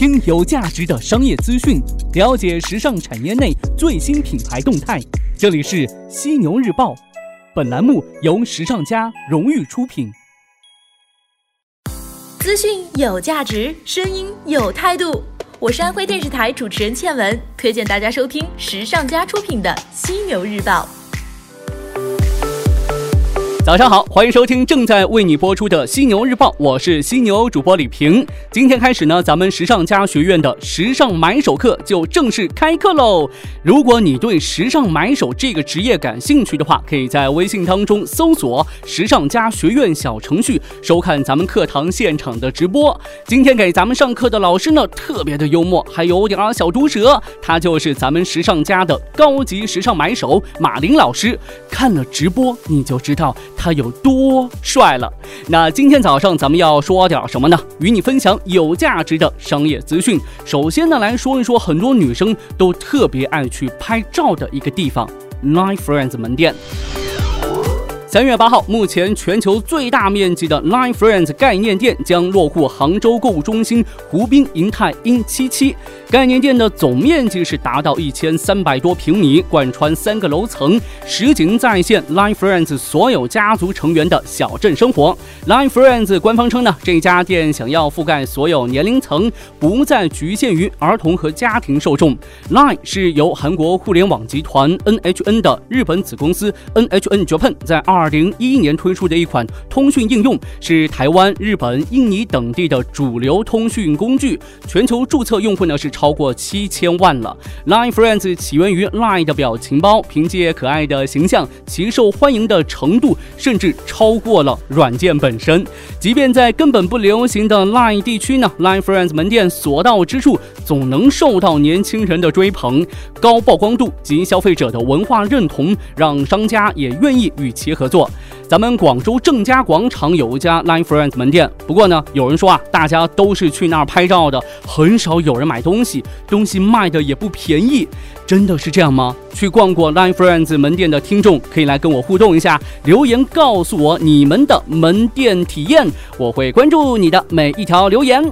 听有价值的商业资讯，了解时尚产业内最新品牌动态。这里是犀牛日报，本栏目由时尚家荣誉出品。资讯有价值，声音有态度。我是安徽电视台主持人倩文，推荐大家收听时尚家出品的犀牛日报。早上好，欢迎收听正在为你播出的犀牛日报，我是犀牛主播李平。今天开始呢，咱们时尚家学院的时尚买手课就正式开课喽。如果你对时尚买手这个职业感兴趣的话，可以在微信当中搜索“时尚家学院”小程序，收看咱们课堂现场的直播。今天给咱们上课的老师呢，特别的幽默，还有点小毒舌，他就是咱们时尚家的高级时尚买手马林老师。看了直播你就知道。他有多帅了？那今天早上咱们要说点什么呢？与你分享有价值的商业资讯。首先呢，来说一说很多女生都特别爱去拍照的一个地方 ——Nine Friends 门店。三月八号，目前全球最大面积的 Line Friends 概念店将落户杭州购物中心湖滨银泰 in 七七。概念店的总面积是达到一千三百多平米，贯穿三个楼层，实景再现 Line Friends 所有家族成员的小镇生活。Line Friends 官方称呢，这家店想要覆盖所有年龄层，不再局限于儿童和家庭受众。Line 是由韩国互联网集团 NHN 的日本子公司 NHN Japan 在二。二零一一年推出的一款通讯应用，是台湾、日本、印尼等地的主流通讯工具。全球注册用户呢是超过七千万了。Line Friends 起源于 Line 的表情包，凭借可爱的形象，其受欢迎的程度甚至超过了软件本身。即便在根本不流行的 Line 地区呢，Line Friends 门店所到之处总能受到年轻人的追捧。高曝光度及消费者的文化认同，让商家也愿意与其合。做，咱们广州正佳广场有一家 Line Friends 门店，不过呢，有人说啊，大家都是去那儿拍照的，很少有人买东西，东西卖的也不便宜，真的是这样吗？去逛过 Line Friends 门店的听众可以来跟我互动一下，留言告诉我你们的门店体验，我会关注你的每一条留言。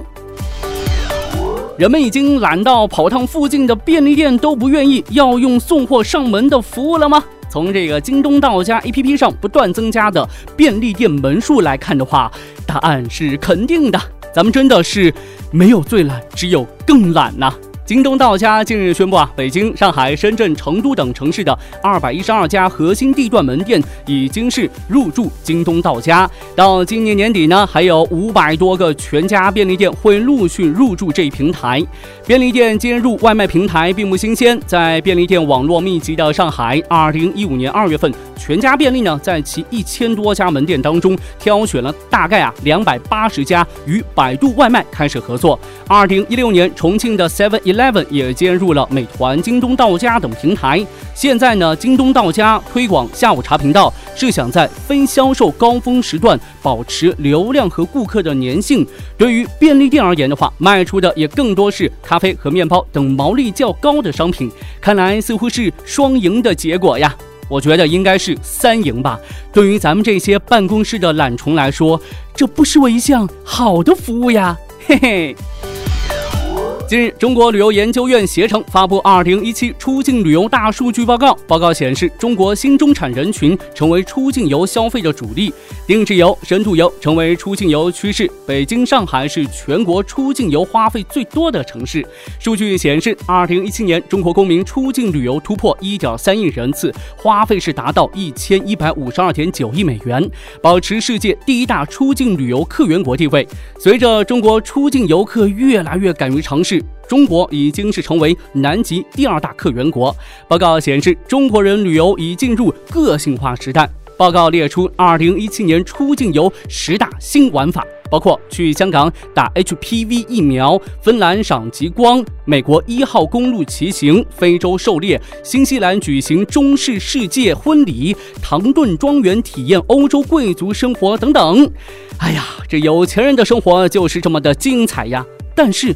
人们已经懒到跑趟附近的便利店都不愿意，要用送货上门的服务了吗？从这个京东到家 APP 上不断增加的便利店门数来看的话，答案是肯定的。咱们真的是没有最懒，只有更懒呐。京东到家近日宣布啊，北京、上海、深圳、成都等城市的二百一十二家核心地段门店已经是入驻京东到家。到今年年底呢，还有五百多个全家便利店会陆续入驻这一平台。便利店接入外卖平台并不新鲜，在便利店网络密集的上海，二零一五年二月份，全家便利呢在其一千多家门店当中挑选了大概啊两百八十家与百度外卖开始合作。二零一六年，重庆的 Seven Eleven。也接入了美团、京东到家等平台。现在呢，京东到家推广下午茶频道，是想在非销售高峰时段保持流量和顾客的粘性。对于便利店而言的话，卖出的也更多是咖啡和面包等毛利较高的商品。看来似乎是双赢的结果呀！我觉得应该是三赢吧。对于咱们这些办公室的懒虫来说，这不失为一项好的服务呀！嘿嘿。近日，中国旅游研究院携程发布《二零一七出境旅游大数据报告》。报告显示，中国新中产人群成为出境游消费的主力，定制游、深度游成为出境游趋势。北京、上海是全国出境游花费最多的城市。数据显示，二零一七年中国公民出境旅游突破一点三亿人次，花费是达到一千一百五十二点九亿美元，保持世界第一大出境旅游客源国地位。随着中国出境游客越来越敢于尝试。中国已经是成为南极第二大客源国。报告显示，中国人旅游已进入个性化时代。报告列出2017年出境游十大新玩法，包括去香港打 HPV 疫苗、芬兰赏极光、美国一号公路骑行、非洲狩猎、新西兰举行中式世界婚礼、唐顿庄园体验欧洲贵族生活等等。哎呀，这有钱人的生活就是这么的精彩呀！但是。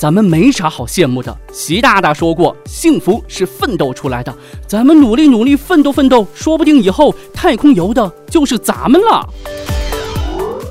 咱们没啥好羡慕的。习大大说过，幸福是奋斗出来的。咱们努力努力奋斗奋斗，说不定以后太空游的就是咱们了。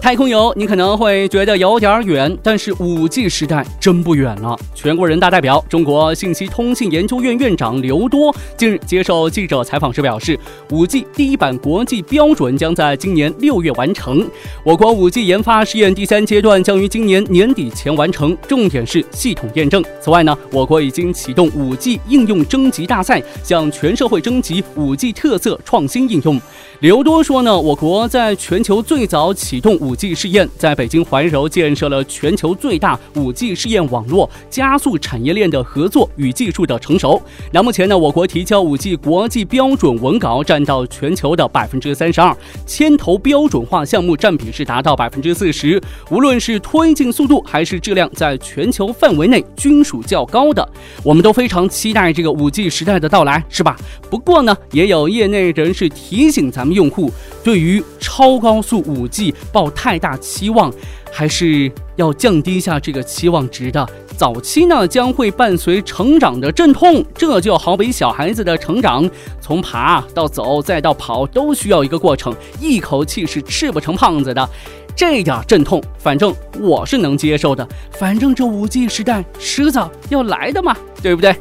太空游，你可能会觉得有点远，但是五 G 时代真不远了。全国人大代表、中国信息通信研究院院长刘多近日接受记者采访时表示，五 G 第一版国际标准将在今年六月完成。我国五 G 研发试验第三阶段将于今年年底前完成，重点是系统验证。此外呢，我国已经启动五 G 应用征集大赛，向全社会征集五 G 特色创新应用。刘多说呢，我国在全球最早启动五 G 试验，在北京怀柔建设了全球最大五 G 试验网络，加速产业链的合作与技术的成熟。那目前呢，我国提交五 G 国际标准文稿占到全球的百分之三十二，牵头标准化项目占比是达到百分之四十。无论是推进速度还是质量，在全球范围内均属较高的。我们都非常期待这个五 G 时代的到来，是吧？不过呢，也有业内人士提醒咱们。用户对于超高速五 G 抱太大期望，还是要降低一下这个期望值的。早期呢，将会伴随成长的阵痛，这就好比小孩子的成长，从爬到走再到跑，都需要一个过程，一口气是吃不成胖子的。这点阵痛，反正我是能接受的。反正这五 G 时代迟早要来的嘛，对不对？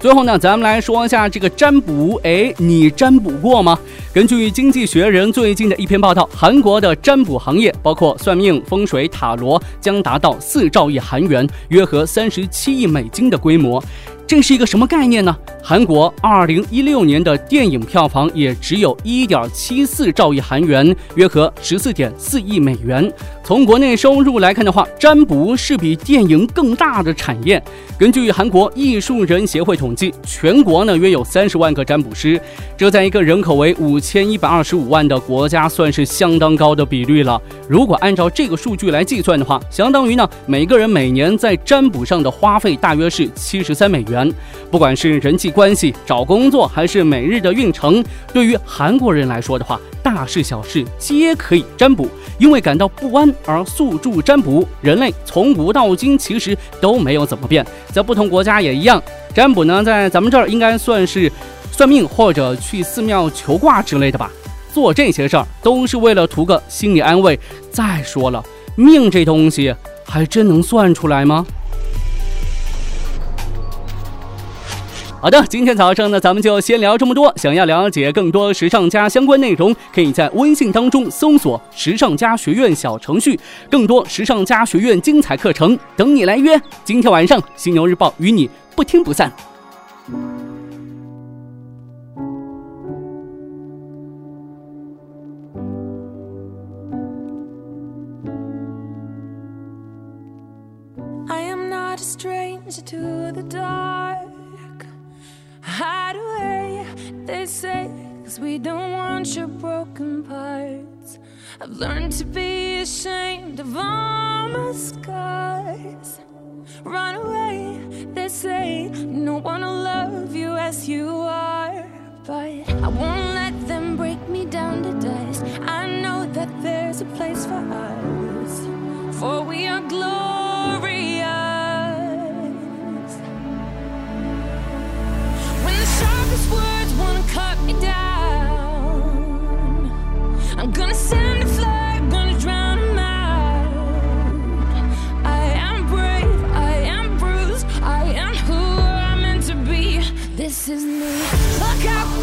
最后呢，咱们来说一下这个占卜。哎，你占卜过吗？根据《经济学人》最近的一篇报道，韩国的占卜行业，包括算命、风水、塔罗，将达到四兆亿韩元，约合三十七亿美金的规模。这是一个什么概念呢？韩国二零一六年的电影票房也只有一点七四兆亿韩元，约合十四点四亿美元。从国内收入来看的话，占卜是比电影更大的产业。根据韩国艺术人协会统计，全国呢约有三十万个占卜师，这在一个人口为五千一百二十五万的国家算是相当高的比率了。如果按照这个数据来计算的话，相当于呢每个人每年在占卜上的花费大约是七十三美元。不管是人际关系、找工作，还是每日的运程，对于韩国人来说的话，大事小事皆可以占卜。因为感到不安而诉诸占卜，人类从古到今其实都没有怎么变，在不同国家也一样。占卜呢，在咱们这儿应该算是算命或者去寺庙求卦之类的吧。做这些事儿都是为了图个心理安慰。再说了，命这东西还真能算出来吗？好的，今天早上呢，咱们就先聊这么多。想要了解更多时尚家相关内容，可以在微信当中搜索“时尚家学院”小程序，更多时尚家学院精彩课程等你来约。今天晚上，犀牛日报与你不听不散。Hide away, they say, cause we don't want your broken parts. I've learned to be ashamed of all my scars. Run away, they say, no one will love you as you are. But I won't let them break me down to dust. This is me. Look out,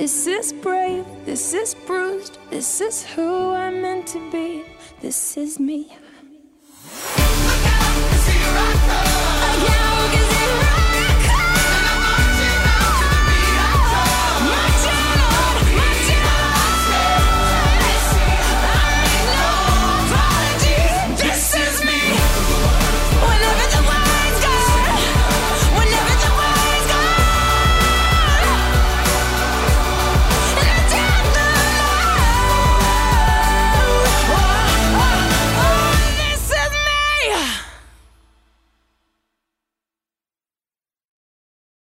This is brave, this is bruised, this is who I'm meant to be, this is me.